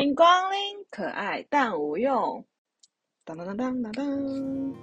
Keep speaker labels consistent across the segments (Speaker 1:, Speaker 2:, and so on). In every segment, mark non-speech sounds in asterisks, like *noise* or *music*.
Speaker 1: 欢迎光临，可爱但无用。当当当当当当。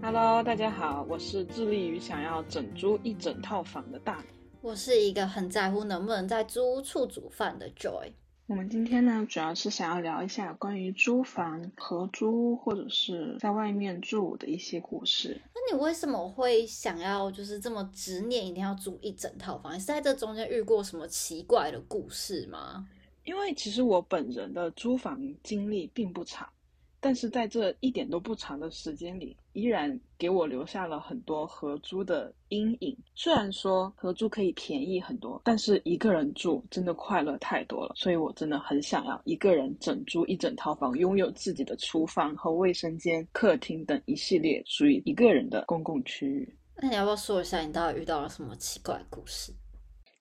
Speaker 1: Hello，大家好，我是致力于想要整租一整套房的大。
Speaker 2: 我是一个很在乎能不能在租屋处煮饭的 Joy。
Speaker 1: 我们今天呢，主要是想要聊一下关于租房、合租或者是在外面住的一些故事。
Speaker 2: 那你为什么会想要就是这么执念，一定要租一整套房？你是在这中间遇过什么奇怪的故事吗？
Speaker 1: 因为其实我本人的租房经历并不长。但是在这一点都不长的时间里，依然给我留下了很多合租的阴影。虽然说合租可以便宜很多，但是一个人住真的快乐太多了。所以我真的很想要一个人整租一整套房，拥有自己的厨房和卫生间、客厅等一系列属于一个人的公共区域。
Speaker 2: 那你要不要说一下你到底遇到了什么奇怪故事？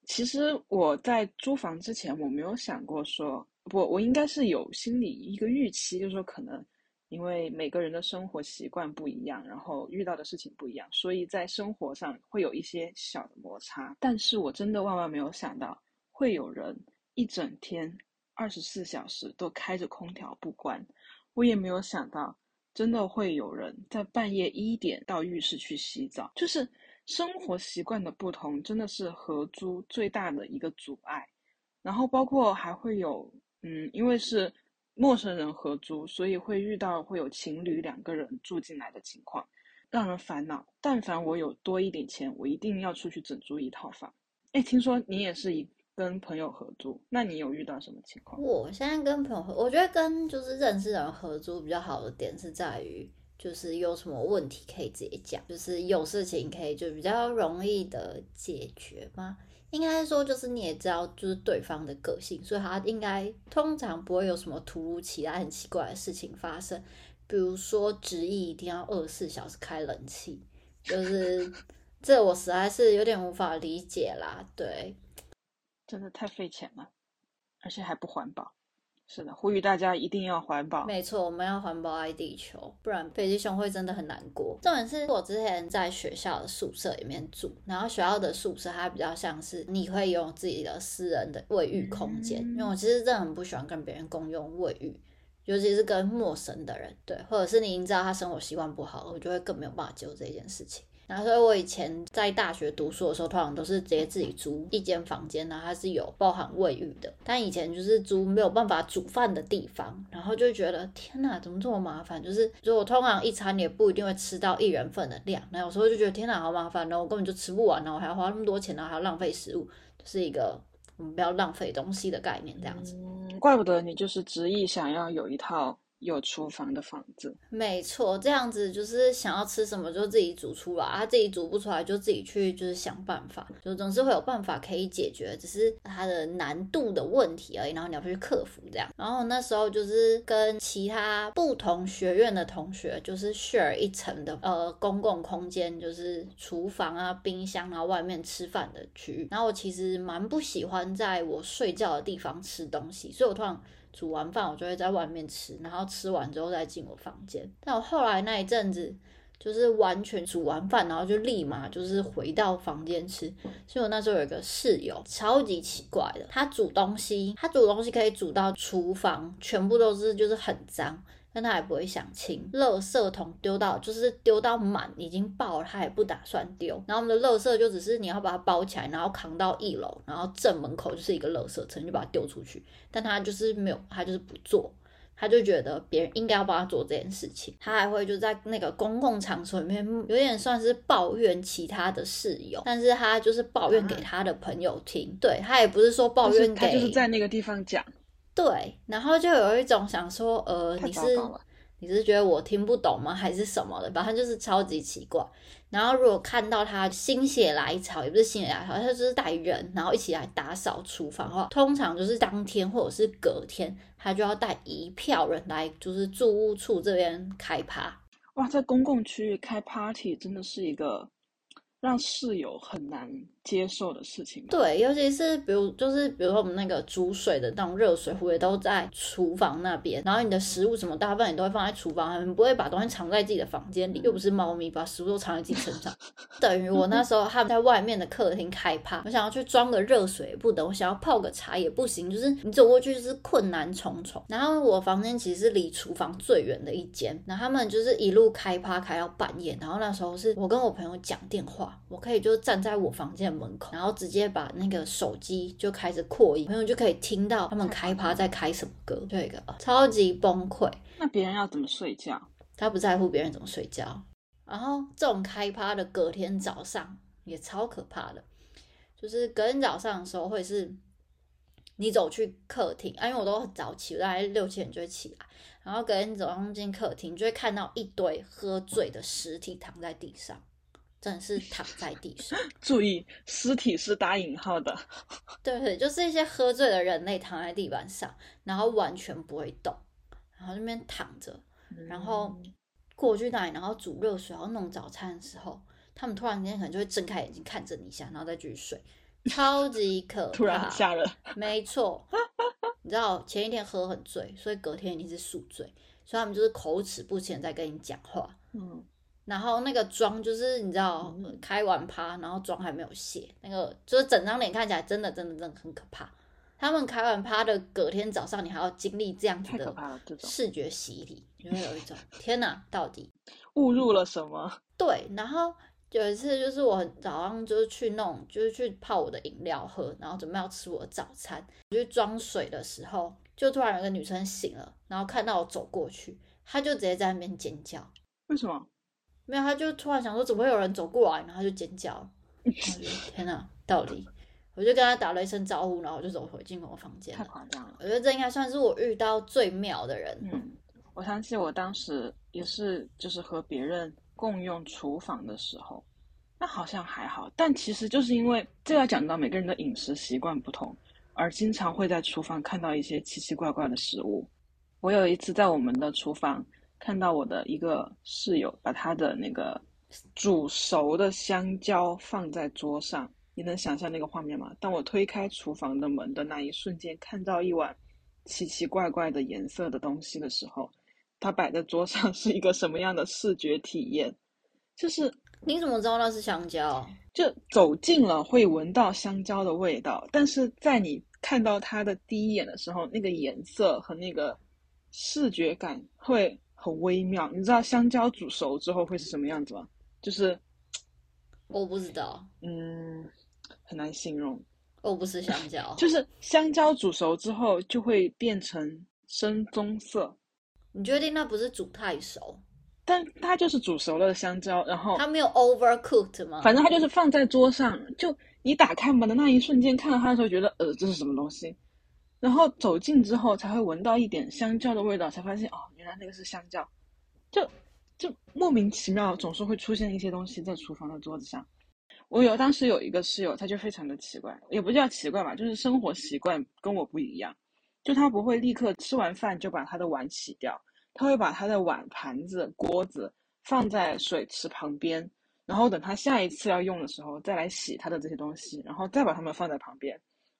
Speaker 1: 其实我在租房之前，我没有想过说。不，我应该是有心理一个预期，就是说可能因为每个人的生活习惯不一样，然后遇到的事情不一样，所以在生活上会有一些小的摩擦。但是我真的万万没有想到，会有人一整天二十四小时都开着空调不关。我也没有想到，真的会有人在半夜一点到浴室去洗澡。就是生活习惯的不同，真的是合租最大的一个阻碍。然后包括还会有。嗯，因为是陌生人合租，所以会遇到会有情侣两个人住进来的情况，让人烦恼。但凡我有多一点钱，我一定要出去整租一套房。哎，听说你也是一跟朋友合租，那你有遇到什么情况？
Speaker 2: 我现在跟朋友合，我觉得跟就是认识人合租比较好的点是在于，就是有什么问题可以直接讲，就是有事情可以就比较容易的解决吗？应该说，就是你也知道，就是对方的个性，所以他应该通常不会有什么突如其来、很奇怪的事情发生。比如说，执意一定要二十四小时开冷气，就是 *laughs* 这我实在是有点无法理解啦。对，
Speaker 1: 真的太费钱了，而且还不环保。是的，呼吁大家一定要环保。
Speaker 2: 没错，我们要环保爱地球，不然北极熊会真的很难过。重点是我之前在学校的宿舍里面住，然后学校的宿舍它比较像是你会有自己的私人的卫浴空间，因为我其实真的很不喜欢跟别人共用卫浴，尤其是跟陌生的人，对，或者是你已经知道他生活习惯不好，我就会更没有办法接受这件事情。然后，所以我以前在大学读书的时候，通常都是直接自己租一间房间，然后它是有包含卫浴的。但以前就是租没有办法煮饭的地方，然后就觉得天哪，怎么这么麻烦？就是，如果通常一餐也不一定会吃到一人份的量，那有时候就觉得天哪，好麻烦，然后我根本就吃不完，然后还要花那么多钱，然后还要浪费食物，就是一个我们不要浪费东西的概念，这样子。
Speaker 1: 嗯，怪不得你就是执意想要有一套。有厨房的房子，
Speaker 2: 没错，这样子就是想要吃什么就自己煮出来，他自己煮不出来就自己去就是想办法，就总是会有办法可以解决，只是它的难度的问题而已，然后你要去克服这样。然后那时候就是跟其他不同学院的同学，就是 share 一层的呃公共空间，就是厨房啊、冰箱啊、外面吃饭的区域。然后我其实蛮不喜欢在我睡觉的地方吃东西，所以我突然。煮完饭我就会在外面吃，然后吃完之后再进我房间。但我后来那一阵子就是完全煮完饭，然后就立马就是回到房间吃。所以我那时候有一个室友，超级奇怪的，他煮东西，他煮东西可以煮到厨房全部都是就是很脏。但他也不会想清，垃圾桶丢到就是丢到满，已经爆了，他也不打算丢。然后我们的垃圾就只是你要把它包起来，然后扛到一楼，然后正门口就是一个垃圾车，就把它丢出去。但他就是没有，他就是不做，他就觉得别人应该要帮他做这件事情。他还会就在那个公共场所里面，有点算是抱怨其他的室友，但是他就是抱怨给他的朋友听。对他也不是说抱怨给，
Speaker 1: 他就是在那个地方讲。
Speaker 2: 对，然后就有一种想说，呃，你是你是觉得我听不懂吗，还是什么的？反正就是超级奇怪。然后如果看到他心血来潮，也不是心血来潮，他就是带人，然后一起来打扫厨房的话，通常就是当天或者是隔天，他就要带一票人来，就是住屋处这边开趴。
Speaker 1: 哇，在公共区域开 party 真的是一个让室友很难接受的事情。
Speaker 2: 对，尤其是比如就是比如说我们那个煮水的那种热水壶也都在厨房那边，然后你的食物什么大部分也都会放在厨房，你不会把东西藏在自己的房间里，又不是猫咪把食物都藏在自己身上。*laughs* 等于我那时候他们在外面的客厅开趴，我想要去装个热水也不等，我想要泡个茶也不行，就是你走过去就是困难重重。然后我房间其实是离厨房最远的一间，然后他们就是一路开趴开到半夜，然后那时候是我跟我朋友讲电话，我可以就站在我房间门口，然后直接把那个手机就开始扩音，朋友就可以听到他们开趴在开什么歌，这个超级崩溃。
Speaker 1: 那别人要怎么睡觉？
Speaker 2: 他不在乎别人怎么睡觉。然后这种开趴的隔天早上也超可怕的，就是隔天早上的时候会是，你走去客厅，啊，因为我都很早起，我大概六七点就会起来，然后隔天早上进客厅就会看到一堆喝醉的尸体躺在地上，真的是躺在地上。*laughs*
Speaker 1: 注意，尸体是打引号的。*laughs*
Speaker 2: 对对，就是一些喝醉的人类躺在地板上，然后完全不会动，然后那边躺着，然后过去那里，然后煮热水，然后弄早餐的时候，他们突然间可能就会睁开眼睛看着你一下，然后再继续睡，超级可怕，*laughs*
Speaker 1: 突然很吓人。
Speaker 2: 没错，你知道前一天喝很醉，所以隔天一定是宿醉，所以他们就是口齿不清在跟你讲话。
Speaker 1: 嗯，
Speaker 2: 然后那个妆就是你知道开完趴，然后妆还没有卸，那个就是整张脸看起来真的真的真的很可怕。他们开完趴的隔天早上，你还要经历这样子的视觉洗礼，你会有一种天哪，到底 *laughs*
Speaker 1: 误入了什么？*laughs*
Speaker 2: 对。然后有一次就是我早上就是去弄，就是去泡我的饮料喝，然后准备要吃我的早餐，我去装水的时候，就突然有个女生醒了，然后看到我走过去，她就直接在那边尖叫。
Speaker 1: 为什么？
Speaker 2: 没有，他就突然想说怎么会有人走过来，然后他就尖叫。然后就 *laughs* 天哪，到底？我就跟他打了一声招呼，然后我就走回进我房间
Speaker 1: 太。夸张了。
Speaker 2: 我觉得这应该算是我遇到最妙的人。
Speaker 1: 嗯，我想起我当时也是，就是和别人共用厨房的时候，那好像还好，但其实就是因为这要讲到每个人的饮食习惯不同，而经常会在厨房看到一些奇奇怪怪的食物。我有一次在我们的厨房看到我的一个室友把他的那个煮熟的香蕉放在桌上，你能想象那个画面吗？当我推开厨房的门的那一瞬间，看到一碗奇奇怪怪的颜色的东西的时候，它摆在桌上 *laughs* 是一个什么样的视觉体验？就是
Speaker 2: 你怎么知道那是香蕉？
Speaker 1: 就走近了会闻到香蕉的味道，但是在你看到它的第一眼的时候，那个颜色和那个视觉感会很微妙。你知道香蕉煮熟之后会是什么样子吗？就是
Speaker 2: 我不知道，
Speaker 1: 嗯，很难形容。
Speaker 2: 我不是香蕉。*laughs*
Speaker 1: 就是香蕉煮熟之后就会变成深棕色，
Speaker 2: 你确定那不是煮太熟？
Speaker 1: 但它就是煮熟了的香蕉，然后
Speaker 2: 它没有 overcooked 吗？
Speaker 1: 反正它就是放在桌上，就你打开门的那一瞬间看到它的时候，觉得呃这是什么东西，然后走近之后才会闻到一点香蕉的味道，才发现哦原来那个是香蕉，就就莫名其妙总是会出现一些东西在厨房的桌子上。我有当时有一个室友，他就非常的奇怪，也不叫奇怪吧，就是生活习惯跟我不一样，就他不会立刻吃完饭就把他的碗洗掉，他会把他的碗、盘子、锅子放在水池旁边，然后等他下一次要用的时候再来洗他的这些东西，然后再把它们放在旁边。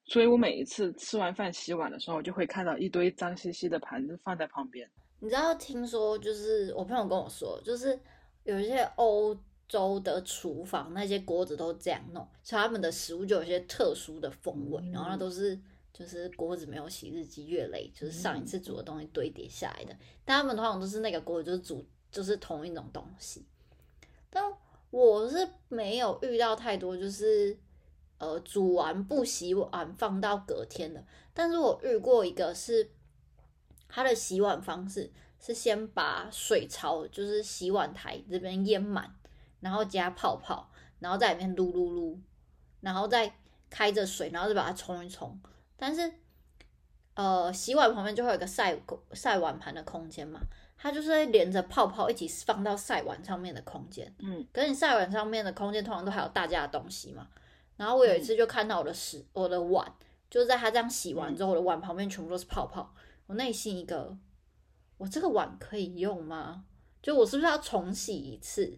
Speaker 1: 所以我每一次吃完饭洗碗的时候，就会看到一堆脏兮兮的盘子放在旁边。
Speaker 2: 你知道，听说就是我朋友跟我说，就是有一些欧洲的厨房那些锅子都这样弄，所以他们的食物就有些特殊的风味，然后那都是就是锅子没有洗，日积月累，就是上一次煮的东西堆叠下来的。但他们通常都是那个锅就是煮就是同一种东西，但我是没有遇到太多就是呃煮完不洗碗放到隔天的，但是我遇过一个是他的洗碗方式是先把水槽就是洗碗台这边淹满，然后加泡泡，然后在里面撸撸撸，然后再开着水，然后再把它冲一冲。但是，呃，洗碗旁边就会有一个晒晒碗盘的空间嘛，它就是会连着泡泡一起放到晒碗上面的空间。
Speaker 1: 嗯，
Speaker 2: 可是你晒碗上面的空间通常都还有大家的东西嘛。然后我有一次就看到我的屎，我的碗就是在它这样洗完之后，我的碗旁边全部都是泡泡。我内心一个，我这个碗可以用吗？就我是不是要重洗一次？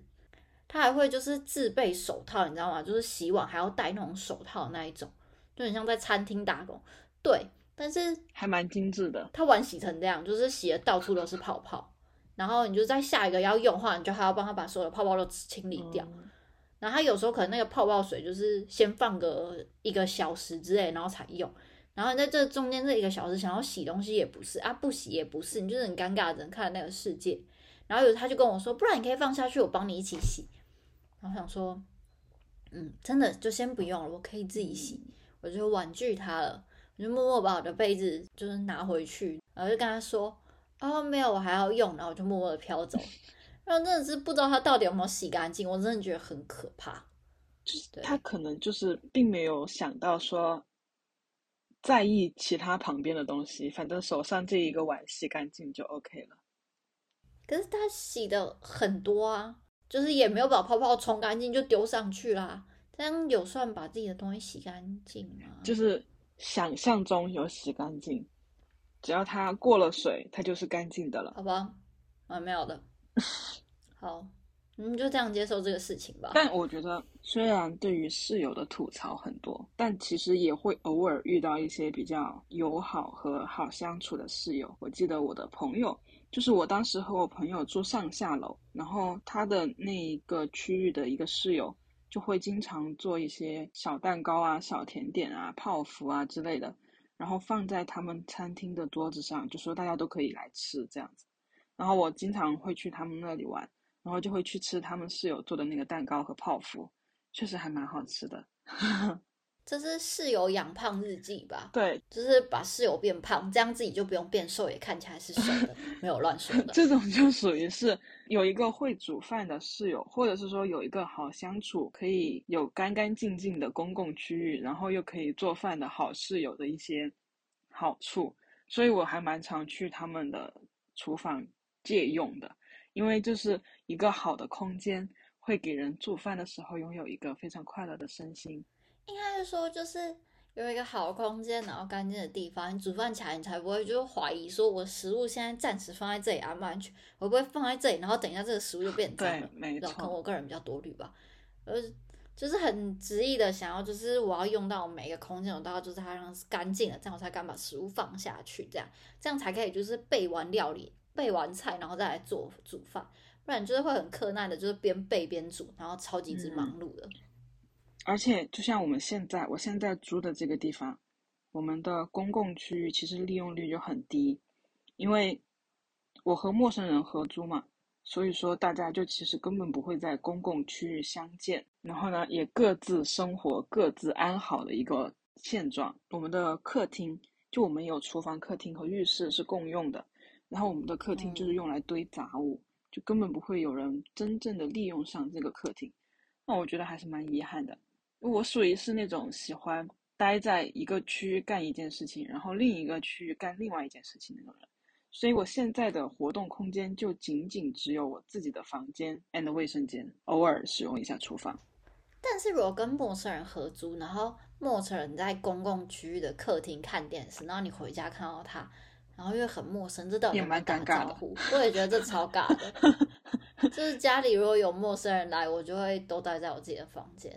Speaker 2: 他还会就是自备手套，你知道吗？就是洗碗还要戴那种手套那一种，就很像在餐厅打工。对，但是
Speaker 1: 还蛮精致的。
Speaker 2: 他碗洗成这样，就是洗的到处都是泡泡，然后你就在下一个要用的话，你就还要帮他把所有的泡泡都清理掉。然后他有时候可能那个泡泡水就是先放个一个小时之类，然后才用。然后在这中间这一个小时，想要洗东西也不是啊，不洗也不是，你就是很尴尬的人看那个世界。然后有他就跟我说，不然你可以放下去，我帮你一起洗。然后想说，嗯，真的就先不用了，我可以自己洗。我就婉拒他了，我就默默把我的被子就是拿回去，然后就跟他说，哦，没有，我还要用。然后我就默默的飘走。然后真的是不知道他到底有没有洗干净，我真的觉得很可怕。
Speaker 1: 就是他可能就是并没有想到说。在意其他旁边的东西，反正手上这一个碗洗干净就 OK 了。
Speaker 2: 可是他洗的很多啊，就是也没有把泡泡冲干净就丢上去啦。这样有算把自己的东西洗干净吗？
Speaker 1: 就是想象中有洗干净，只要它过了水，它就是干净的了。
Speaker 2: 好吧，啊，没有的。*laughs* 好。嗯，就这样接受这个事情吧。
Speaker 1: 但我觉得，虽然对于室友的吐槽很多，但其实也会偶尔遇到一些比较友好和好相处的室友。我记得我的朋友，就是我当时和我朋友住上下楼，然后他的那一个区域的一个室友，就会经常做一些小蛋糕啊、小甜点啊、泡芙啊之类的，然后放在他们餐厅的桌子上，就说大家都可以来吃这样子。然后我经常会去他们那里玩。然后就会去吃他们室友做的那个蛋糕和泡芙，确实还蛮好吃的。*laughs*
Speaker 2: 这是室友养胖日记吧？
Speaker 1: 对，
Speaker 2: 就是把室友变胖，这样自己就不用变瘦，也看起来是瘦的，没有乱说的。
Speaker 1: 这种就属于是有一个会煮饭的室友，或者是说有一个好相处、可以有干干净净的公共区域，然后又可以做饭的好室友的一些好处。所以我还蛮常去他们的厨房借用的。因为就是一个好的空间，会给人做饭的时候拥有一个非常快乐的身心。
Speaker 2: 应该是说，就是有一个好的空间，然后干净的地方，你煮饭起来，你才不会就是怀疑说，我食物现在暂时放在这里安不安全？会不会放在这里，然后等一下这个食物就变脏了？
Speaker 1: 对，没错。
Speaker 2: 可能我个人比较多虑吧，呃，就是很执意的想要，就是我要用到每一个空间，我都要就是它让是干净的，这样我才敢把食物放下去，这样这样才可以就是备完料理。备完菜，然后再来做煮饭，不然就是会很困难的，就是边备边煮，然后超级之忙碌的。
Speaker 1: 而且，就像我们现在，我现在租的这个地方，我们的公共区域其实利用率就很低，因为我和陌生人合租嘛，所以说大家就其实根本不会在公共区域相见，然后呢，也各自生活、各自安好的一个现状。我们的客厅，就我们有厨房、客厅和浴室是共用的。然后我们的客厅就是用来堆杂物，就根本不会有人真正的利用上这个客厅。那我觉得还是蛮遗憾的。我属于是那种喜欢待在一个区域干一件事情，然后另一个区域干另外一件事情那种人。所以我现在的活动空间就仅仅只有我自己的房间 and 卫生间，偶尔使用一下厨房。
Speaker 2: 但是如果跟陌生人合租，然后陌生人在公共区域的客厅看电视，然后你回家看到他。然后因为很陌生，这到底
Speaker 1: 也蛮尴尬的。
Speaker 2: 我也觉得这超尬的。*laughs* 就是家里如果有陌生人来，我就会都待在我自己的房间。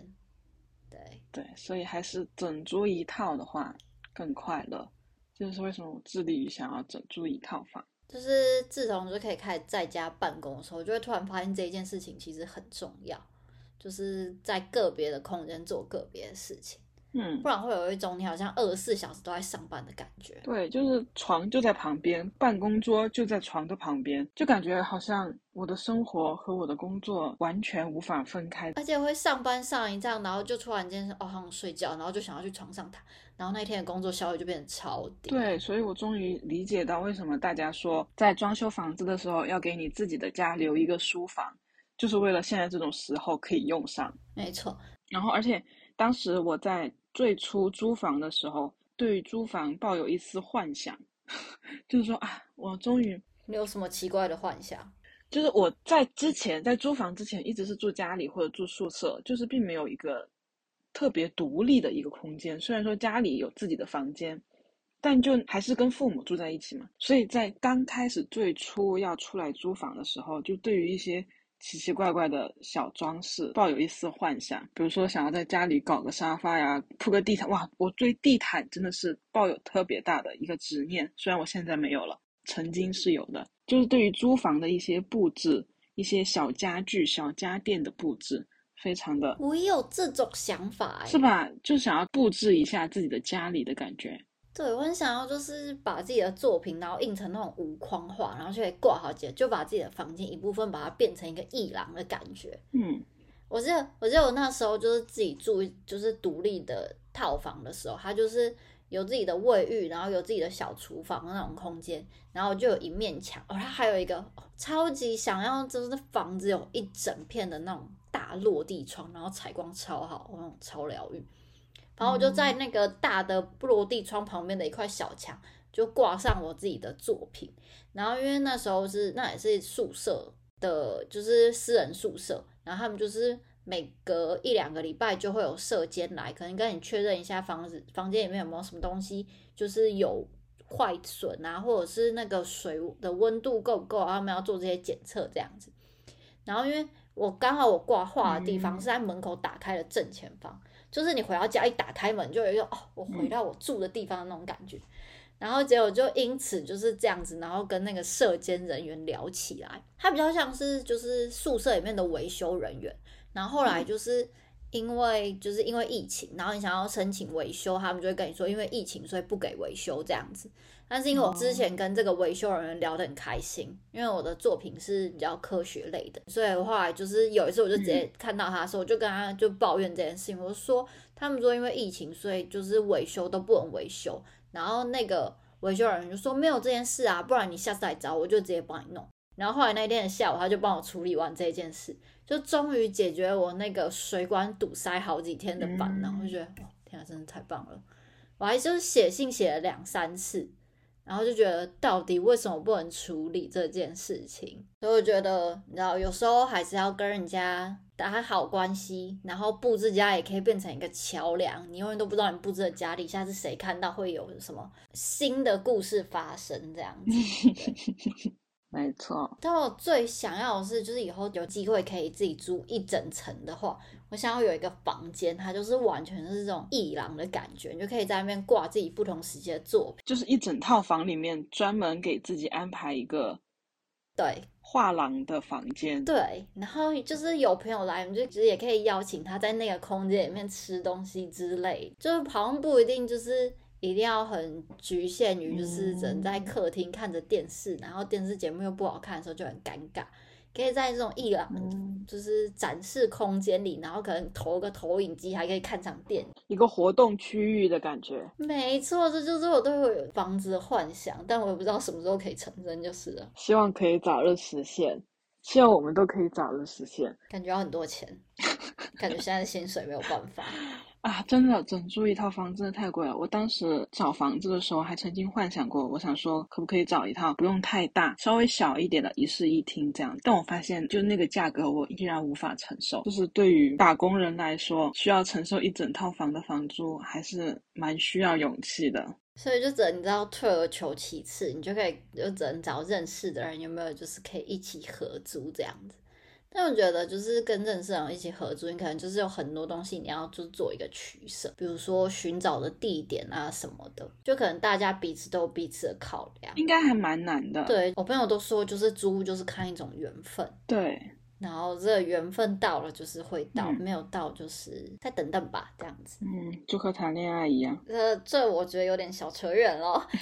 Speaker 2: 对
Speaker 1: 对，所以还是整租一套的话更快乐。就是为什么我致力于想要整租一套房。
Speaker 2: 就是自从就可以开始在家办公的时候，我就会突然发现这一件事情其实很重要，就是在个别的空间做个别的事情。
Speaker 1: 嗯，
Speaker 2: 不然会有一种你好像二十四小时都在上班的感觉。
Speaker 1: 对，就是床就在旁边，办公桌就在床的旁边，就感觉好像我的生活和我的工作完全无法分开。
Speaker 2: 而且会上班上一仗，然后就突然间哦，好想睡觉，然后就想要去床上躺，然后那天的工作效率就变得超低。
Speaker 1: 对，所以我终于理解到为什么大家说在装修房子的时候要给你自己的家留一个书房，就是为了现在这种时候可以用上。
Speaker 2: 没错。
Speaker 1: 然后，而且当时我在。最初租房的时候，对于租房抱有一丝幻想，*laughs* 就是说啊，我终于
Speaker 2: 你有什么奇怪的幻想？
Speaker 1: 就是我在之前在租房之前，一直是住家里或者住宿舍，就是并没有一个特别独立的一个空间。虽然说家里有自己的房间，但就还是跟父母住在一起嘛。所以在刚开始最初要出来租房的时候，就对于一些奇奇怪怪的小装饰，抱有一丝幻想。比如说，想要在家里搞个沙发呀，铺个地毯。哇，我对地毯真的是抱有特别大的一个执念。虽然我现在没有了，曾经是有的。就是对于租房的一些布置，一些小家具、小家电的布置，非常的。
Speaker 2: 我也有这种想法，
Speaker 1: 是吧？就想要布置一下自己的家里的感觉。
Speaker 2: 对，我很想要，就是把自己的作品，然后印成那种无框画，然后就可以挂好几，就把自己的房间一部分把它变成一个艺廊的感觉。
Speaker 1: 嗯，
Speaker 2: 我记得，我记得我那时候就是自己住，就是独立的套房的时候，它就是有自己的卫浴，然后有自己的小厨房那种空间，然后就有一面墙，哦，它还有一个超级想要，就是房子有一整片的那种大落地窗，然后采光超好，那种超疗愈。然后我就在那个大的落地窗旁边的一块小墙，就挂上我自己的作品。然后因为那时候是那也是宿舍的，就是私人宿舍，然后他们就是每隔一两个礼拜就会有舍监来，可能跟你确认一下房子房间里面有没有什么东西，就是有坏损啊，或者是那个水的温度够不够，他们要做这些检测这样子。然后因为我刚好我挂画的地方是在门口打开的正前方。就是你回到家一打开门，就有一个哦，我回到我住的地方的那种感觉。然后结果就因此就是这样子，然后跟那个社监人员聊起来，他比较像是就是宿舍里面的维修人员。然后后来就是因为就是因为疫情，然后你想要申请维修，他们就会跟你说，因为疫情所以不给维修这样子。但是因为我之前跟这个维修人员聊得很开心，因为我的作品是比较科学类的，所以后来就是有一次我就直接看到他的时候，我就跟他就抱怨这件事情，我说他们说因为疫情，所以就是维修都不能维修，然后那个维修人员就说没有这件事啊，不然你下次来找我就直接帮你弄。然后后来那天的下午，他就帮我处理完这件事，就终于解决我那个水管堵塞好几天的烦恼，我就觉得天啊，真的太棒了！我还就是写信写了两三次。然后就觉得，到底为什么不能处理这件事情？所以我觉得，你知道，有时候还是要跟人家打好关系，然后布置家也可以变成一个桥梁。你永远都不知道你布置的家里下次谁看到会有什么新的故事发生，这样子。*laughs*
Speaker 1: 没错，
Speaker 2: 但我最想要的是，就是以后有机会可以自己租一整层的话，我想要有一个房间，它就是完全是这种艺廊的感觉，你就可以在那边挂自己不同时期的作品，
Speaker 1: 就是一整套房里面专门给自己安排一个
Speaker 2: 对
Speaker 1: 画廊的房间。
Speaker 2: 对，然后就是有朋友来，我们就其实也可以邀请他在那个空间里面吃东西之类，就是好像不一定就是。一定要很局限于，就是只能在客厅看着电视，然后电视节目又不好看的时候就很尴尬。可以在这种一廊，就是展示空间里，然后可能投个投影机，还可以看场电影，
Speaker 1: 一个活动区域的感觉。
Speaker 2: 没错，这就是我对房子的幻想，但我也不知道什么时候可以成真，就是了。
Speaker 1: 希望可以早日实现，希望我们都可以早日实现。
Speaker 2: 感觉要很多钱，*laughs* 感觉现在的薪水没有办法。
Speaker 1: 啊，真的，整租一套房真的太贵了。我当时找房子的时候，还曾经幻想过，我想说可不可以找一套不用太大、稍微小一点的一室一厅这样。但我发现，就那个价格，我依然无法承受。就是对于打工人来说，需要承受一整套房的房租，还是蛮需要勇气的。
Speaker 2: 所以就只能你知道退而求其次，你就可以就只能找认识的人，有没有就是可以一起合租这样子。但我觉得，就是跟认识人一起合租，你可能就是有很多东西你要就做一个取舍，比如说寻找的地点啊什么的，就可能大家彼此都有彼此的考量，
Speaker 1: 应该还蛮难的。
Speaker 2: 对我朋友都说，就是租就是看一种缘分，
Speaker 1: 对，
Speaker 2: 然后这个缘分到了就是会到，没有到就是再等等吧，这样子。
Speaker 1: 嗯，就和谈恋爱一样。
Speaker 2: 呃，这我觉得有点小扯远了。*laughs*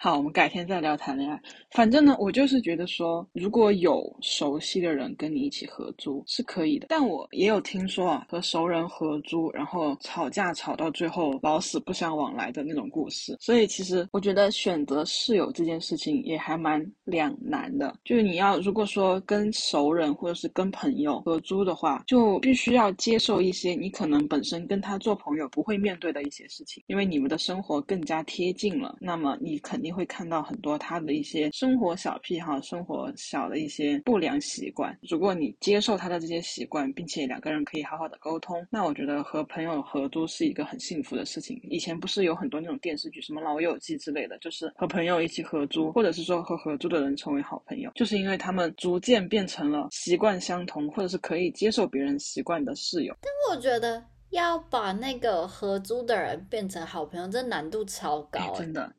Speaker 1: 好，我们改天再聊谈恋爱。反正呢，我就是觉得说，如果有熟悉的人跟你一起合租是可以的。但我也有听说啊，和熟人合租，然后吵架吵到最后老死不相往来的那种故事。所以其实我觉得选择室友这件事情也还蛮两难的。就是你要如果说跟熟人或者是跟朋友合租的话，就必须要接受一些你可能本身跟他做朋友不会面对的一些事情，因为你们的生活更加贴近了，那么你肯定。定会看到很多他的一些生活小癖好、生活小的一些不良习惯。如果你接受他的这些习惯，并且两个人可以好好的沟通，那我觉得和朋友合租是一个很幸福的事情。以前不是有很多那种电视剧，什么《老友记》之类的，就是和朋友一起合租，或者是说和合租的人成为好朋友，就是因为他们逐渐变成了习惯相同，或者是可以接受别人习惯的室友。
Speaker 2: 但我觉得要把那个合租的人变成好朋友，这难度超高、欸，
Speaker 1: 真的。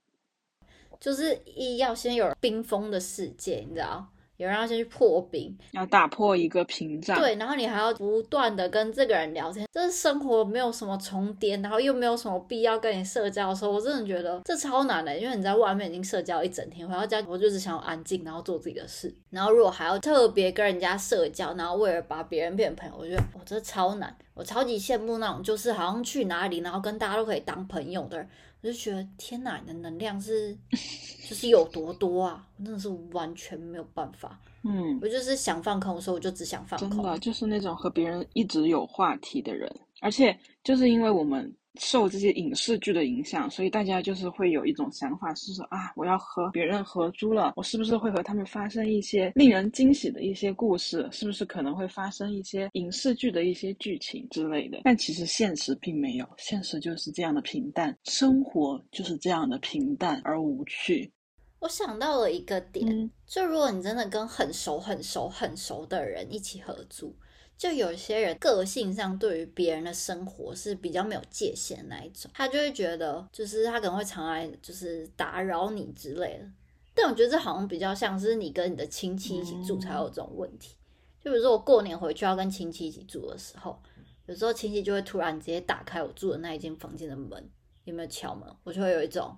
Speaker 2: 就是一要先有冰封的世界，你知道，有人要先去破冰，
Speaker 1: 要打破一个屏障。
Speaker 2: 对，然后你还要不断的跟这个人聊天，这生活没有什么重叠，然后又没有什么必要跟你社交的时候，我真的觉得这超难的，因为你在外面已经社交一整天，回到家我就只想要安静，然后做自己的事，然后如果还要特别跟人家社交，然后为了把别人变成朋友，我觉得我、哦、这超难，我超级羡慕那种就是好像去哪里，然后跟大家都可以当朋友的人。我就觉得天哪，你的能量是 *laughs* 就是有多多啊！我真的是完全没有办法。
Speaker 1: 嗯，
Speaker 2: 我就是想放空的时候，我就只想放空。
Speaker 1: 真的就是那种和别人一直有话题的人，而且就是因为我们受这些影视剧的影响，所以大家就是会有一种想法，是说啊，我要和别人合租了，我是不是会和他们发生一些令人惊喜的一些故事？是不是可能会发生一些影视剧的一些剧情之类的？但其实现实并没有，现实就是这样的平淡，生活就是这样的平淡而无趣。
Speaker 2: 我想到了一个点，
Speaker 1: 嗯
Speaker 2: 就如果你真的跟很熟、很熟、很熟的人一起合租，就有些人个性上对于别人的生活是比较没有界限的那一种，他就会觉得，就是他可能会常来就是打扰你之类的。但我觉得这好像比较像是你跟你的亲戚一起住才有这种问题。就比如说我过年回去要跟亲戚一起住的时候，有时候亲戚就会突然直接打开我住的那一间房间的门，有没有敲门？我就会有一种，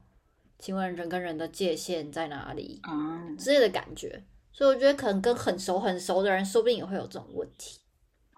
Speaker 2: 请问人跟人的界限在哪里？
Speaker 1: 啊，
Speaker 2: 之类的感觉。所以我觉得可能跟很熟很熟的人，说不定也会有这种问题。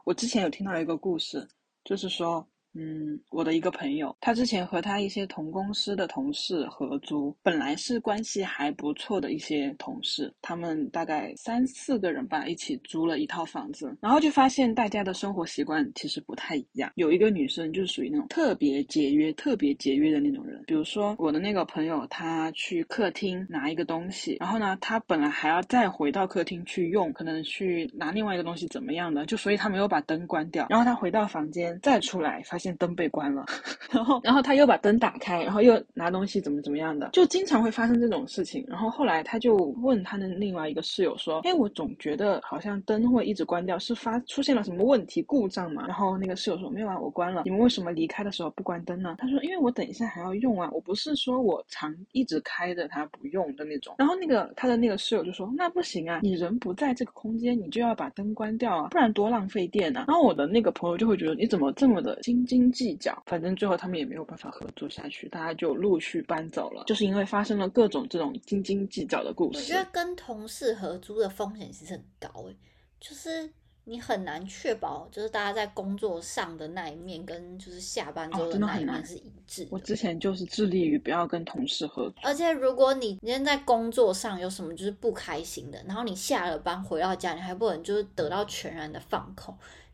Speaker 1: 我之前有听到一个故事，就是说，嗯，我的一个朋友，他之前和他一些同公司的同事合租，本来是关系还不错的一些同事，他们大概三四个人吧，一起租了一套房子，然后就发现大家的生活习惯其实不太一样。有一个女生就是属于那种特别节约、特别节约的那种人，比如说我的那个朋友，他去客厅拿一个东西，然后呢，他本来还要再回到客厅去用，可能去拿另外一个东西怎么样的，就所以他没有把灯关掉，然后他回到房间再出来，发现灯被关了，*laughs* 然后然后他又把灯打开，然后又拿东西怎么怎么样的，就经常会发生这种事情。然后后来他就问他的另外一个室友说：“哎，我总觉得好像灯会一直关掉，是发出现了什么问题故障吗？”然后那个室友说：“没有啊，我关了。你们为什么离开的时候不关灯呢？”他说：“因为我等一下还要用啊，我不是说我常一直开着它不用的那种。”然后那个他的那个室友就说：“那不行啊，你人不在这个空间，你就要把灯关掉啊，不然多浪费电啊。”然后我的那个朋友就会觉得你怎么这么的斤斤计较？反正最后他们也没有办法合作下去，大家就陆续搬走了，就是因为发生了各种这种斤斤计较的故事。
Speaker 2: 我觉得跟同事合租的风险其实很高诶，就是你很难确保，就是大家在工作上的那一面跟就是下班之后
Speaker 1: 哦真的
Speaker 2: 那一
Speaker 1: 很难
Speaker 2: 面是一致的。
Speaker 1: 我之前就是致力于不要跟同事合作。
Speaker 2: 而且如果你今天在工作上有什么就是不开心的，然后你下了班回到家，你还不能就是得到全然的放空，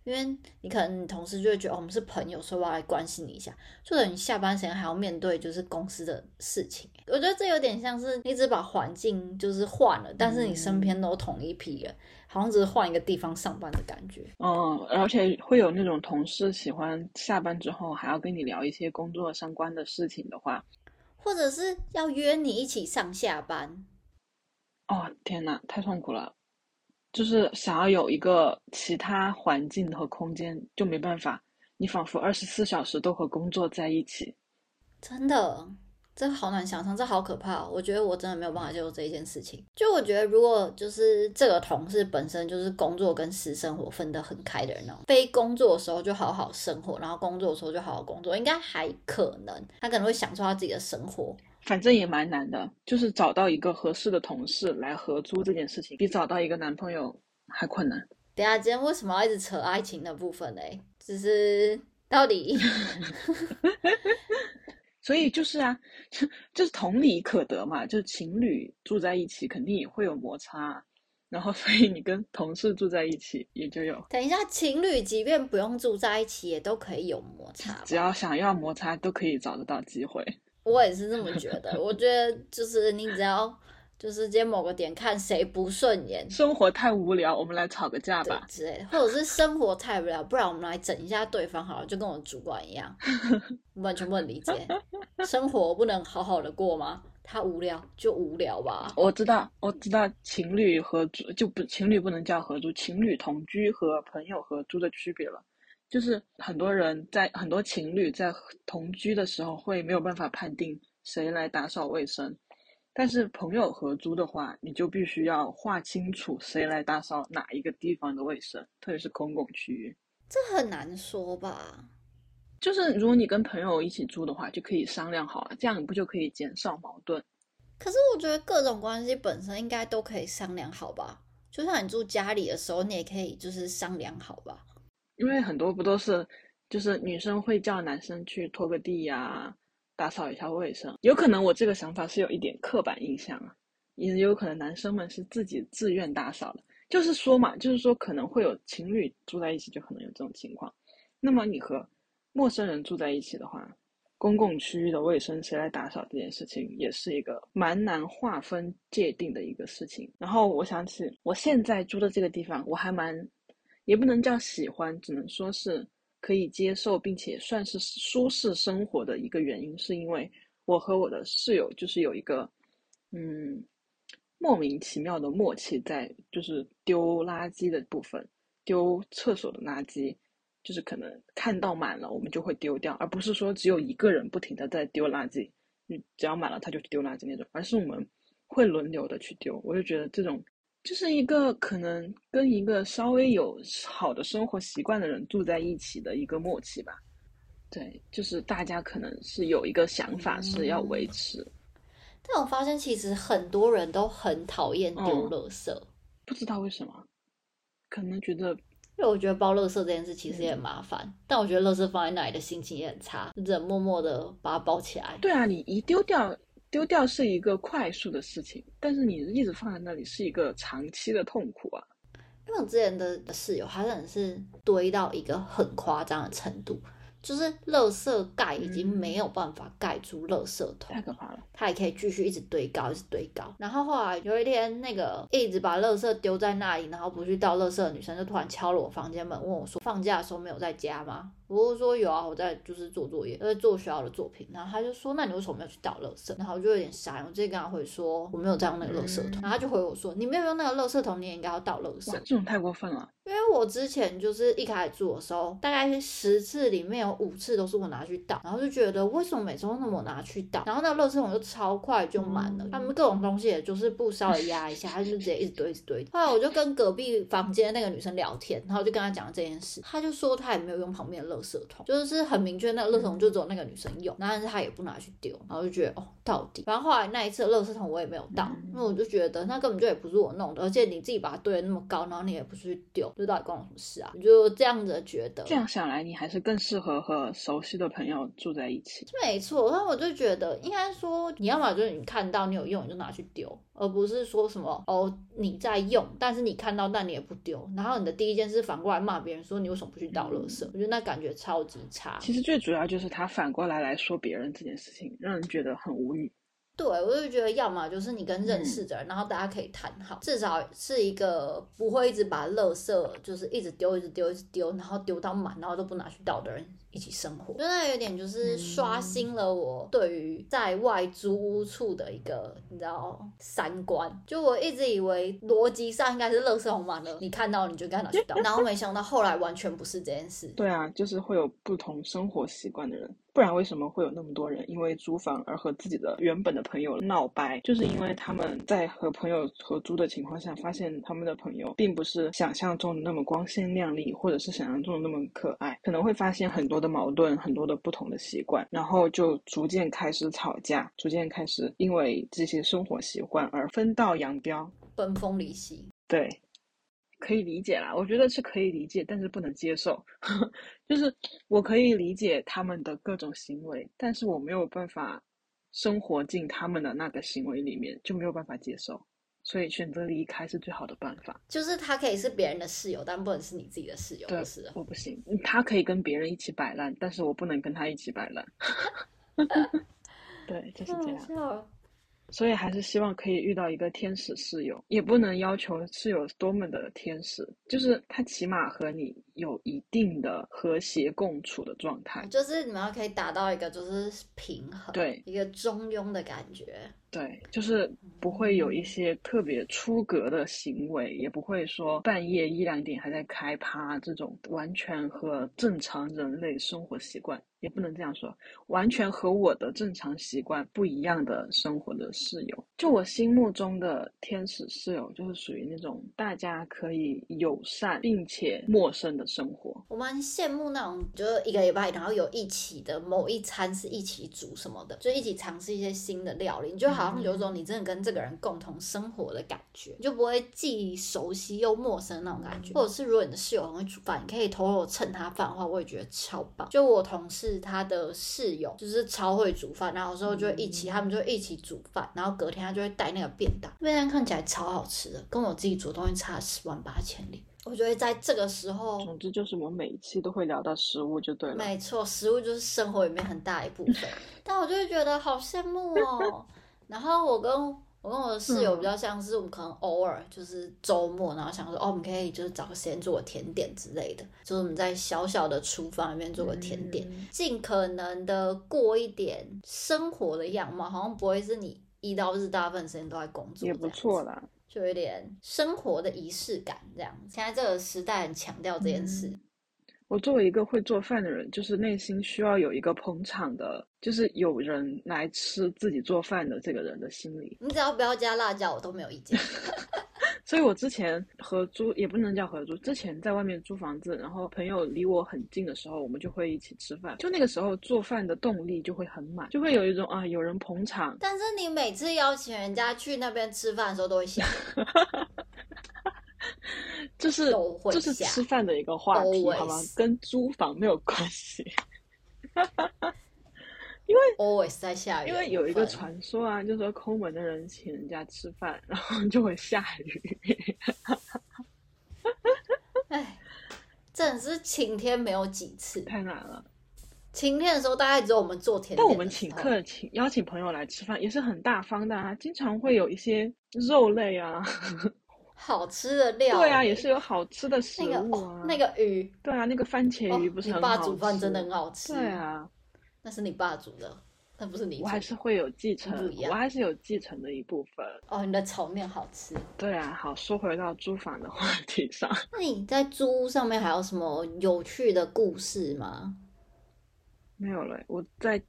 Speaker 2: 因为你可能你同事就会觉得、哦、我们是朋友，所以我要来关心你一下，就等你下班时间还要面对就是公司的事情。我觉得这有点像是你只把环境就是换了，但是你身边都同一批人，好像只是换一个地方上班的感觉。
Speaker 1: 嗯，而且会有那种同事喜欢下班之后还要跟你聊一些工作相关的事情的话，
Speaker 2: 或者是要约你一起上下班，
Speaker 1: 哦天呐，太痛苦了！就是想要有一个其他环境和空间，就没办法，你仿佛二十四小时都和工作在一起。
Speaker 2: 真的，这好难想象，这好可怕、我觉得我真的没有办法接受这一件事情。就我觉得，如果就是这个同事本身就是工作跟私生活分得很开的人，非工作的时候就好好生活，然后工作的时候就好好工作，应该还可能，他可能会享受他自己的生活。
Speaker 1: 反正也蛮难的，就是找到一个合适的同事来合租这件事情，比找到一个男朋友还困难。
Speaker 2: 等下，今天为什么要一直扯爱情的部分嘞？只是到底 *laughs* *laughs*
Speaker 1: 所以就是啊，就就是同理可得嘛，就是情侣住在一起肯定也会有摩擦，然后所以你跟同事住在一起也就有，
Speaker 2: 等一下，情侣即便不用住在一起，也都可以有摩擦。
Speaker 1: 只要想要摩擦都可以找得到机会。
Speaker 2: 我也是这么觉得。我觉得就是你只要就是接某个点看谁不顺眼，
Speaker 1: 生活太无聊，我们来吵个架吧。
Speaker 2: 之类的，或者是生活太无聊，不然我们来整一下对方好了，就跟我主管一样，*laughs* 完全不能理解，生活不能好好的过吗？他无聊就无聊吧。*laughs*
Speaker 1: 我知道，我知道情侣合租就不情侣不能叫合租，情侣同居和朋友合租的区别了。就是很多人在很多情侣在同居的时候会没有办法判定谁来打扫卫生，但是朋友合租的话，你就必须要划清楚谁来打扫哪一个地方的卫生，特别是公共区域。
Speaker 2: 这很难说吧？
Speaker 1: 就是如果你跟朋友一起住的话，就可以商量好了，这样你不就可以减少矛盾？
Speaker 2: 可是我觉得各种关系本身应该都可以商量好吧？就像你住家里的时候，你也可以就是商量好吧？
Speaker 1: 因为很多不都是，就是女生会叫男生去拖个地呀、打扫一下卫生。有可能我这个想法是有一点刻板印象啊，也有可能男生们是自己自愿打扫的。就是说嘛，就是说可能会有情侣住在一起，就可能有这种情况。那么你和陌生人住在一起的话，公共区域的卫生谁来打扫这件事情，也是一个蛮难划分界定的一个事情。然后我想起我现在住的这个地方，我还蛮，也不能叫喜欢，只能说是可以接受，并且算是舒适生活的一个原因，是因为我和我的室友就是有一个，嗯，莫名其妙的默契在，就是丢垃圾的部分，丢厕所的垃圾。就是可能看到满了，我们就会丢掉，而不是说只有一个人不停的在丢垃圾，嗯，只要满了他就去丢垃圾那种，而是我们会轮流的去丢。我就觉得这种就是一个可能跟一个稍微有好的生活习惯的人住在一起的一个默契吧。对，就是大家可能是有一个想法是要维持。
Speaker 2: 但我发现其实很多人都很讨厌丢
Speaker 1: 嗯
Speaker 2: 垃圾，
Speaker 1: 不知道为什么，可能觉得
Speaker 2: 因为我觉得包垃圾这件事其实也很麻烦，但我觉得垃圾放在那里的心情也很差，忍默默的把它包起来。
Speaker 1: 对啊，你一丢掉，丢掉是一个快速的事情，但是你一直放在那里是一个长期的痛苦啊。
Speaker 2: 因为我之前的室友，他真的是堆到一个很夸张的程度，就是垃圾盖已经没有办法盖住垃圾桶
Speaker 1: 太，可怕了。
Speaker 2: 他也可以继续一直堆高，一直堆高。然后后来有一天，那个一直把垃圾丢在那里，然后不去倒垃圾的女生就突然敲了我房间门，问我说：“放假的时候没有在家吗？”我就说有啊，我在就是做作业，在做学校的作品。然后他就说：“那你为什么没有去倒垃圾？”然后我就有点傻，我直接跟他回说：“我没有在用那个垃圾桶。”然后他就回我说：“你没有用那个垃圾桶，你也应该要倒垃圾，。”
Speaker 1: 这种太过分了。
Speaker 2: 因为我之前就是一开始住的时候，大概十次里面有五次都是我拿去倒，然后就觉得为什么每次都那么我拿去倒，然后那个垃圾桶就超快就满了，
Speaker 1: 嗯
Speaker 2: 他们各种东西也就是不稍微压一下，他就直接一直堆一直堆。后来我就跟隔壁房间那个女生聊天，然后就跟她讲这件事，她就说她也没有用旁边的垃圾桶，就是很明确那个垃圾桶就只有那个女生用，但是她也不拿去丢，然后就觉得哦到底，然后后来那一次的垃圾桶我也没有倒，
Speaker 1: 嗯。
Speaker 2: 因为我就觉得那根本就也不是我弄的，而且你自己把它堆的那么高，然后你也不是去丢，这到底关我什么事啊？我就这样子觉得，
Speaker 1: 这样想来，你还是更适合和熟悉的朋友住在一起。
Speaker 2: 没错，但我就觉得应该说，你要么就是你看到你有用，你就拿去丢，而不是说什么哦你在用，但是你看到但你也不丢，然后你的第一件事反过来骂别人说你为什么不去倒垃圾？我觉得那感觉超级差。
Speaker 1: 其实最主要就是他反过来来说别人这件事情，让人觉得很无语。
Speaker 2: 对，我就觉得要么就是你跟认识的人，然后大家可以谈好，至少是一个不会一直把垃圾就是一直丢、一直丢、一直丢，然后丢到满，然后都不拿去倒的人一起生活。就那有点就是刷新了我对于在外租屋处的一个你知道三观。就我一直以为逻辑上应该是乐色红满了，你看到你就该拿去倒，*laughs* 然后没想到后来完全不是这件事。
Speaker 1: 对啊，就是会有不同生活习惯的人，不然为什么会有那么多人因为租房而和自己的原本的朋友闹掰？就是因为他们在和朋友合租的情况下，发现他们的朋友并不是想象中的那么光鲜亮丽，或者是想象中的那么可爱，可能会发现很多的矛盾，很多的不同的习惯，然后就逐渐开始吵架，逐渐开始因为这些生活习惯而分道扬镳。
Speaker 2: 分崩离析，
Speaker 1: 对，可以理解啦，我觉得是可以理解，但是不能接受。*laughs* 就是我可以理解他们的各种行为，但是我没有办法生活进他们的那个行为里面，就没有办法接受。所以选择离开是最好的办法。
Speaker 2: 就是他可以是别人的室友，但不能是你自己的室友，
Speaker 1: 对
Speaker 2: 就是了。
Speaker 1: 我不行，他可以跟别人一起摆烂，但是我不能跟他一起摆烂。*laughs* 对，就是这样。所以还是希望可以遇到一个天使室友，也不能要求室友多么的天使，就是他起码和你有一定的和谐共处的状态。
Speaker 2: 就是你们要可以达到一个就是平衡，
Speaker 1: 对
Speaker 2: 一个中庸的感觉。
Speaker 1: 对，就是不会有一些特别出格的行为，也不会说半夜一两点还在开趴这种完全和正常人类生活习惯，也不能这样说，完全和我的正常习惯不一样的生活的室友。就我心目中的天使室友，就是属于那种大家可以友善并且陌生的生活。
Speaker 2: 我蛮羡慕那种，就是一个礼拜，然后有一起的某一餐是一起煮什么的，就一起尝试一些新的料理，你就好像有种你真的跟这个人共同生活的感觉，你就不会既熟悉又陌生的那种感觉。或者是如果你的室友很会煮饭，你可以偷偷蹭他饭的话，我也觉得超棒。就我同事他的室友就是超会煮饭，然后有时候就会一起，他们就一起煮饭，然后隔天他就会带那个便当，便当看起来超好吃的，跟我自己煮的东西差十万八千里。我觉得在这个时候，
Speaker 1: 总之就是我每一期都会聊到食物就对了。
Speaker 2: 没错，食物就是生活里面很大一部分。*laughs* 但我就会觉得好羡慕哦。然后我跟我跟我的室友比较像是，我们可能偶尔就是周末，然后想说哦，我们可以就是找个时间做个甜点之类的，就是我们在小小的厨房里面做个甜点，
Speaker 1: 嗯
Speaker 2: 尽可能的过一点生活的样貌，好像不会是你一到日大部分时间都在工作，
Speaker 1: 也不错。啦。
Speaker 2: 就有点生活的仪式感，这样。现在这个时代很强调这件事，
Speaker 1: 我作为一个会做饭的人，就是内心需要有一个捧场的，就是有人来吃自己做饭的这个人的心理。
Speaker 2: 你只要不要加辣椒，我都没有意见。*laughs*
Speaker 1: 所以我之前合租也不能叫合租，之前在外面租房子，然后朋友离我很近的时候，我们就会一起吃饭。就那个时候做饭的动力就会很满，就会有一种啊有人捧场，
Speaker 2: 但是你每次邀请人家去那边吃饭的时候，都会想，*laughs*
Speaker 1: 就是
Speaker 2: 都会
Speaker 1: 就是
Speaker 2: 下
Speaker 1: 吃饭的一个话题，好吗？跟租房没有关系。*laughs*
Speaker 2: always 在下雨。
Speaker 1: 因为有一个，传说啊，就说抠门的人请人家吃饭，然后就会下雨。*laughs*
Speaker 2: 哎，真的是晴天没有几次。
Speaker 1: 太难了。
Speaker 2: 晴天的时候，大概只有我们做甜点。
Speaker 1: 但我们请，客，请邀请朋友来吃饭也是很大方的啊，经常会有一些肉类啊，
Speaker 2: 好吃的料理。
Speaker 1: 对啊，也是有好吃的食
Speaker 2: 那个、
Speaker 1: 物啊。
Speaker 2: 哦、那个鱼，
Speaker 1: 对啊，那个番茄鱼
Speaker 2: 哦
Speaker 1: 不是很
Speaker 2: 你爸
Speaker 1: 好吃
Speaker 2: 煮饭真的很好吃。
Speaker 1: 对，啊，
Speaker 2: 那是你爸煮的，那不是你。
Speaker 1: 我还是会有继承我还是有继承的一部分。
Speaker 2: 哦，你的炒面好吃。
Speaker 1: 对啊，好，说回到租房的话题上，
Speaker 2: 那你在租屋上面还有什么有趣的故事吗？
Speaker 1: 没有了。我在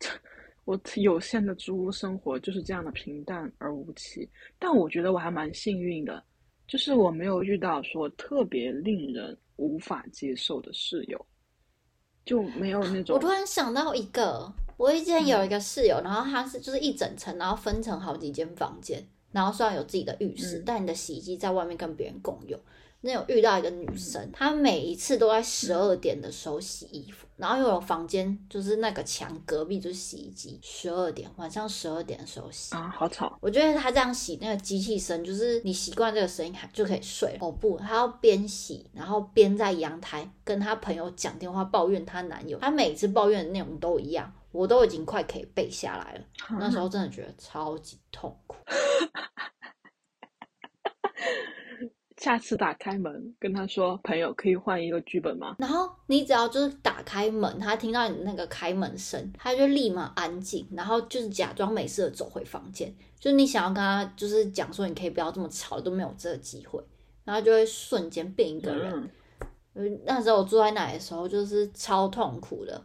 Speaker 1: 我有限的租屋生活就是这样的平淡而无奇，但我觉得我还蛮幸运的，就是我没有遇到说特别令人无法接受的室友，就没有那种
Speaker 2: 我突然想到一个，我以前有一个室友，然后他是就是一整层，然后分成好几间房间，然后虽然有自己的浴室，
Speaker 1: 嗯
Speaker 2: 但你的洗衣机在外面跟别人共用。那有遇到一个女生，她每一次都在十二点的时候洗衣服，然后又有房间就是那个墙隔壁就是洗衣机，十二点晚上十二点的时候洗。
Speaker 1: 啊，好吵。
Speaker 2: 我觉得她这样洗那个机器声，就是你习惯这个声音，还就可以睡。哦不，她要边洗，然后边在阳台跟她朋友讲电话抱怨她男友。她每次抱怨的内容都一样，我都已经快可以背下来了。那时候真的觉得超级痛苦。*laughs*
Speaker 1: 下次打开门跟他说：“朋友，可以换一个剧本吗
Speaker 2: 然后你只要就是打开门，他听到你那个开门声，他就立马安静，然后就是假装没事的走回房间。就是你想要跟他就是讲说，你可以不要这么吵，都没有这个机会，然后就会瞬间变一？”个人。
Speaker 1: 嗯，
Speaker 2: 嗯，那时候我住在那里的时候，就是超痛苦的。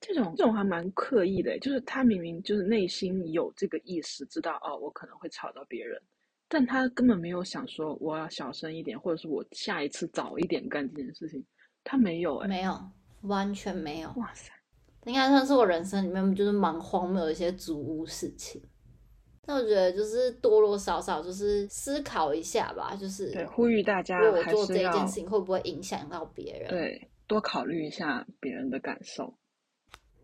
Speaker 1: 这种这种还蛮刻意的，就是他明明就是内心有这个意识，知道哦，我可能会吵到别人，但他根本没有想说我要小声一点，或者是我下一次早一点干这件事情，他没有哎，
Speaker 2: 没有，完全没有，
Speaker 1: 哇塞，
Speaker 2: 应该算是我人生里面就是蛮荒谬的一些租屋事情。但我觉得就是多多少少就是思考一下吧，就是
Speaker 1: 对，呼吁大家
Speaker 2: 我做这一件事情会不会影响到别人？，
Speaker 1: 对多考虑一下别人的感受。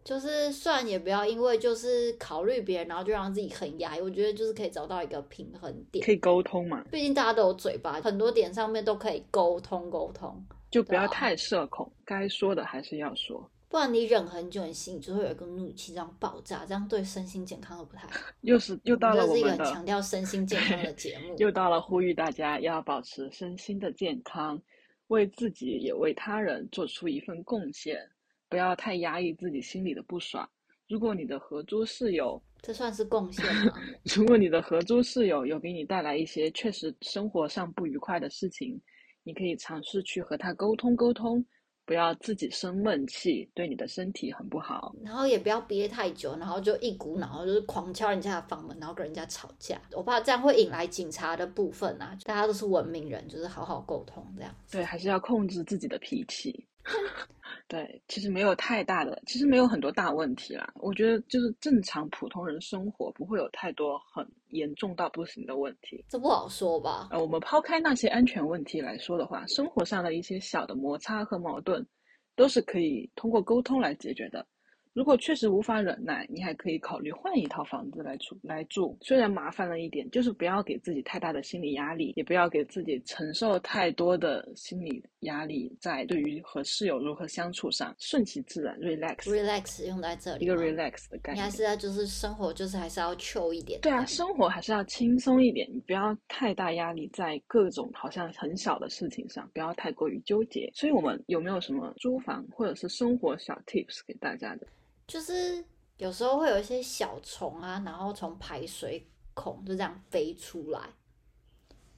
Speaker 2: 就是算也不要因为就是考虑别人，然后就让自己很压抑。我觉得就是可以找到一个平衡点
Speaker 1: 可。以沟通嘛，
Speaker 2: 毕竟大家都有嘴巴，很多点上面都可以沟通沟通。
Speaker 1: 就不要太社恐，该说的还是要说。
Speaker 2: 不然你忍很久，你心里就会有一个怒气这样爆炸，这样对身心健康都不太好。*laughs*
Speaker 1: 又是又到了
Speaker 2: 这是一个
Speaker 1: 我们的
Speaker 2: 很强调身心健康的节目。*laughs*
Speaker 1: 又到了呼吁大家要保持身心的健康，为自己也为他人做出一份贡献，不要太压抑自己心里的不爽。如果你的合租室友，
Speaker 2: 这算是贡献吗？*laughs*
Speaker 1: 如果你的合租室友有给你带来一些确实生活上不愉快的事情，你可以尝试去和他沟通沟通，不要自己生闷气，对你的身体很不好。
Speaker 2: 然后也不要憋太久，然后就一股脑就是狂敲人家的房门，然后跟人家吵架。我怕这样会引来警察的部分啊，大家都是文明人，就是好好沟通这样。
Speaker 1: 对，还是要控制自己的脾气。*laughs* 对，其实没有太大的，其实没有很多大问题啦。我觉得就是正常普通人生活不会有太多很严重到不行的问题。
Speaker 2: 这不好说吧？
Speaker 1: 呃，我们抛开那些安全问题来说的话，生活上的一些小的摩擦和矛盾，都是可以通过沟通来解决的。如果确实无法忍耐，你还可以考虑换一套房子来住来住。虽然麻烦了一点，就是不要给自己太大的心理压力，也不要给自己承受太多的心理压力，在对于和室友如何相处上，顺其自然
Speaker 2: ，relax，relax 用在这里
Speaker 1: 一个 relax 的概念
Speaker 2: 你还。是要就是生活就是还是要 chill 一点。
Speaker 1: 对啊，生活还是要轻松一点，你不要太大压力在各种好像很小的事情上，不要太过于纠结。所以，我们有没有什么租房或者是生活小 tips 给大家的？
Speaker 2: 就是有时候会有一些小虫啊，然后从排水孔就这样飞出来，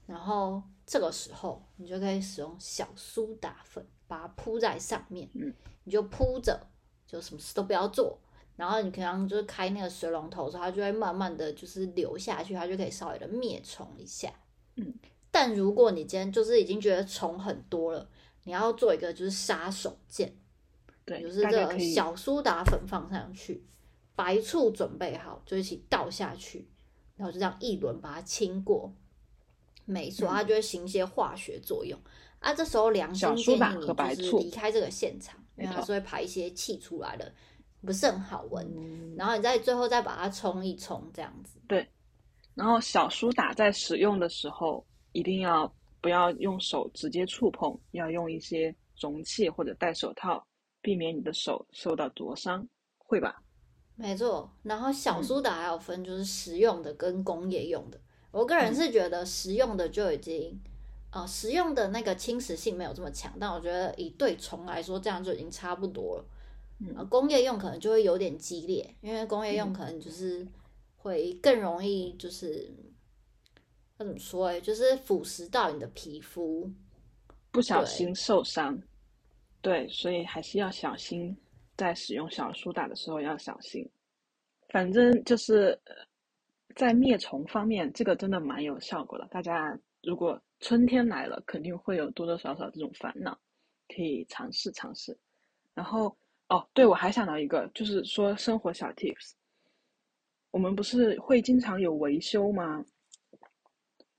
Speaker 2: 然后这个时候你就可以使用小苏打粉把它铺在上面，
Speaker 1: 嗯，
Speaker 2: 你就铺着，就什么事都不要做。然后你可能就是开那个水龙头的时候，它就会慢慢的就是流下去，它就可以稍微的灭虫一下。
Speaker 1: 嗯，
Speaker 2: 但如果你今天就是已经觉得虫很多了，你要做一个就是杀手锏，
Speaker 1: 对，
Speaker 2: 就是这个小苏打粉放上去，白醋准备好，就一起倒下去，然后就这样一轮把它清过。没错，
Speaker 1: 嗯
Speaker 2: 它就会行一些化学作用啊。这时候良心
Speaker 1: 小
Speaker 2: 建议你就是
Speaker 1: 醋
Speaker 2: 离开这个现场，因为它是会排一些气出来的，不是很好闻。
Speaker 1: 嗯
Speaker 2: 然后你再最后再把它冲一冲，这样子。
Speaker 1: 对然后小苏打在使用的时候，一定要不要用手直接触碰，要用一些容器或者戴手套，避免你的手受到灼伤，会吧？
Speaker 2: 没错，然后小
Speaker 1: 嗯
Speaker 2: 苏打还有分就是食用的跟工业用的。我个人是觉得食用的就已经，呃，食用的那个侵蚀性没有这么强，但我觉得以对虫来说，这样就已经差不多了。
Speaker 1: 嗯
Speaker 2: 呃，工业用可能就会有点激烈，因为工业用
Speaker 1: 嗯
Speaker 2: 可能就是会更容易就是要怎么说哎、就是腐蚀到你的皮肤。
Speaker 1: 不小心受伤。对，所以还是要小心，在使用小苏打的时候要小心。反正就是在灭虫方面，这个真的蛮有效果的。大家如果春天来了，肯定会有多多少少这种烦恼，可以尝试尝试。然后哦，对，我还想到一个，就是说生活小 tips。我们不是会经常有维修吗？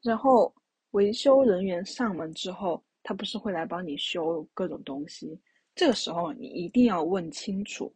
Speaker 1: 然后维修人员上门之后，他不是会来帮你修各种东西。这个时候你一定要问清楚，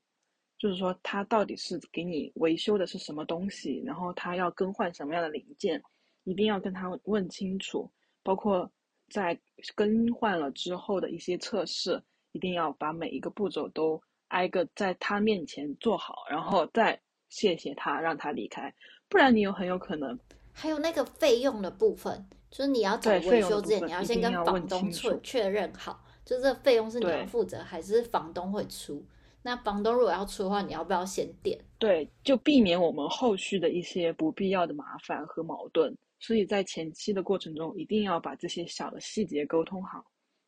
Speaker 1: 就是说他到底是给你维修的是什么东西，然后他要更换什么样的零件，一定要跟他问清楚。包括在更换了之后的一些测试，一定要把每一个步骤都挨个在他面前做好，然后再谢谢他，让他离开。不然你有很有可能
Speaker 2: 还有那个费用的部分，就是你要找维修之前，你要先跟房东确确认好，就这个费用是你要负责还是房东会出？那房东如果要出的话，你要不要先垫？
Speaker 1: 对，就避免我们后续的一些不必要的麻烦和矛盾。所以在前期的过程中，一定要把这些小的细节沟通好。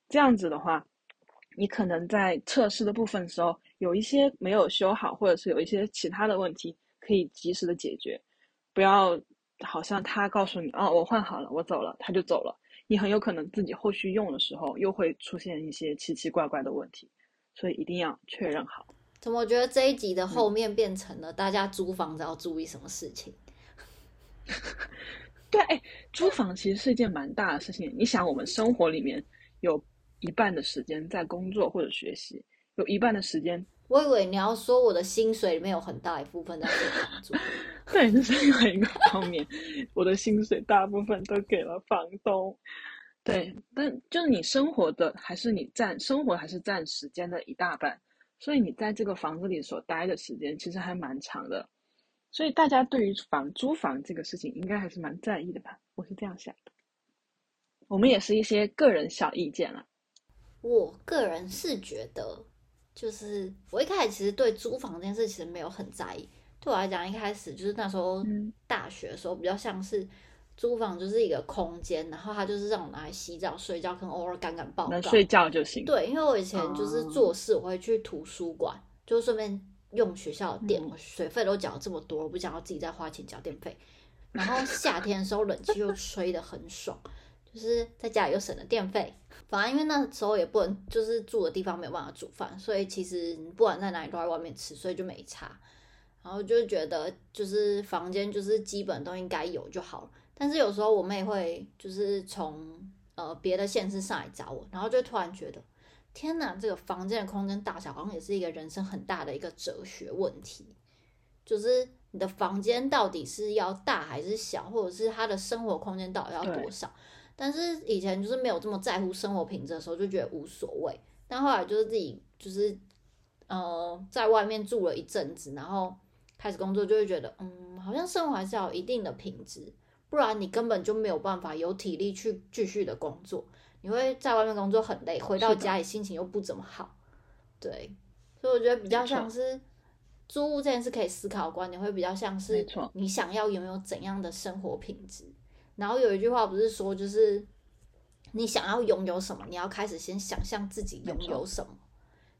Speaker 1: 这样子的话，你可能在测试的部分时候有一些没有修好，或者是有一些其他的问题，可以及时的解决。不要好像他告诉你，哦，我换好了，我走了，他就走了。你很有可能自己后续用的时候又会出现一些奇奇怪怪的问题，所以一定要确认好。
Speaker 2: 怎么觉得这一集的
Speaker 1: 嗯
Speaker 2: 后面变成了大家租房子要注意什么事情？*laughs*
Speaker 1: 对，哎，租房其实是一件蛮大的事情。你想，我们生活里面有一半的时间在工作或者学习，有一半的时间，
Speaker 2: 我以为你要说我的薪水里面有很大一部分在付房租，*laughs*
Speaker 1: 对，这是另外一个方面。我的薪水大部分都给了房东。对，但就是你生活的还是你占生活还是占时间的一大半，所以你在这个房子里所待的时间其实还蛮长的。所以大家对于房租房这个事情应该还是蛮在意的吧？我是这样想的。我们也是一些个人小意见了。
Speaker 2: 我个人是觉得，就是我一开始其实对租房这件事其实没有很在意。对我来讲，一开始就是那时候大学的时候，比较像是租房就是一个空间，然后它就是让我拿来洗澡、睡觉，可能偶尔赶赶报告。
Speaker 1: 能睡觉就行。
Speaker 2: 对，因为我以前就是做事，我会去图书馆，就顺便用学校的电，水费都缴这么多，我不想要自己再花钱缴电费。然后夏天的时候，冷气又吹得很爽。就是在家里又省了电费，反正因为那时候也不能，就是住的地方没有办法煮饭，所以其实不管在哪里都在外面吃，所以就没差。然后就觉得就是房间就是基本都应该有就好了。但是有时候我妹会就是从呃别的县市上来找我，然后就突然觉得天哪，这个房间的空间大小好像也是一个人生很大的一个哲学问题，就是你的房间到底是要大还是小，或者是他的生活空间到底要多少？但是以前就是没有这么在乎生活品质的时候，就觉得无所谓。但后来就是自己就是呃在外面住了一阵子，然后开始工作，就会觉得嗯，好像生活还是要有一定的品质，不然你根本就没有办法有体力去继续的工作。你会在外面工作很累，回到家里心情又不怎么好。对，所以我觉得比较像是租屋这件事可以思考观点，会比较像是你想要拥有怎样的生活品质。然后有一句话不是说，就是你想要拥有什么，你要开始先想象自己拥有什么。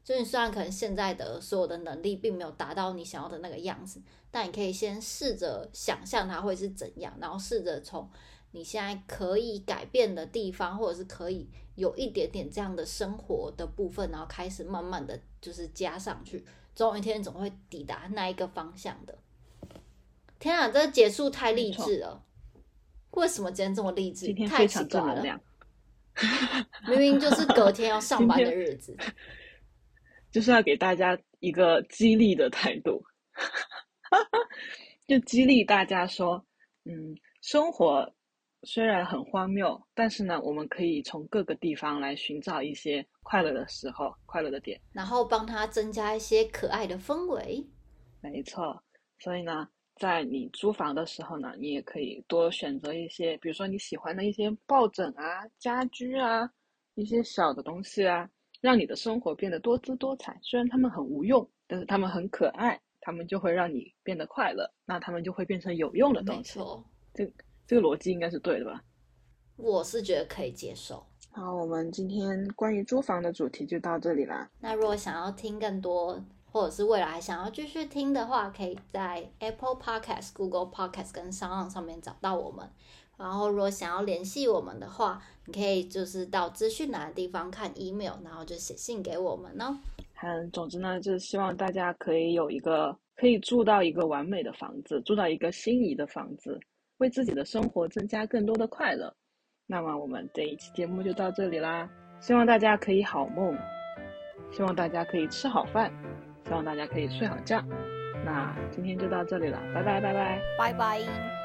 Speaker 2: 就你虽然可能现在的所有的能力并没有达到你想要的那个样子，但你可以先试着想象它会是怎样，然后试着从你现在可以改变的地方，或者是可以有一点点这样的生活的部分，然后开始慢慢的就是加上去，总有一天总会抵达那一个方向的。天啊，这结束太励志了！为什么今天这么励志？太奇怪了！*laughs* 明明就是隔天要上班的日子，*laughs*
Speaker 1: 就是要给大家一个激励的态度，*laughs* 就激励大家说：嗯，生活虽然很荒谬，但是呢，我们可以从各个地方来寻找一些快乐的时候、快乐的点，
Speaker 2: 然后帮他增加一些可爱的氛围。
Speaker 1: 没错，所以呢。在你租房的时候呢，你也可以多选择一些，比如说你喜欢的一些抱枕啊、家居啊、一些小的东西啊，让你的生活变得多姿多彩。虽然它们很无用，但是它们很可爱，它们就会让你变得快乐。那它们就会变成有用的东西。
Speaker 2: 没错，
Speaker 1: 这这个逻辑应该是对的吧？
Speaker 2: 我是觉得可以接受。
Speaker 1: 好，我们今天关于租房的主题就到这里啦。
Speaker 2: 那如果想要听更多，或者是未来想要继续听的话，可以在 Apple Podcast、Google Podcast 跟商浪上面找到我们。然后，如果想要联系我们的话，你可以就是到资讯栏的地方看 email，然后就写信给我们哦。
Speaker 1: 嗯，总之呢，就是希望大家可以有一个可以住到一个完美的房子，住到一个心仪的房子，为自己的生活增加更多的快乐。那么，我们这一期节目就到这里啦，希望大家可以好梦，希望大家可以吃好饭。希望大家可以睡好觉，那今天就到这里了，拜拜拜拜
Speaker 2: 拜拜。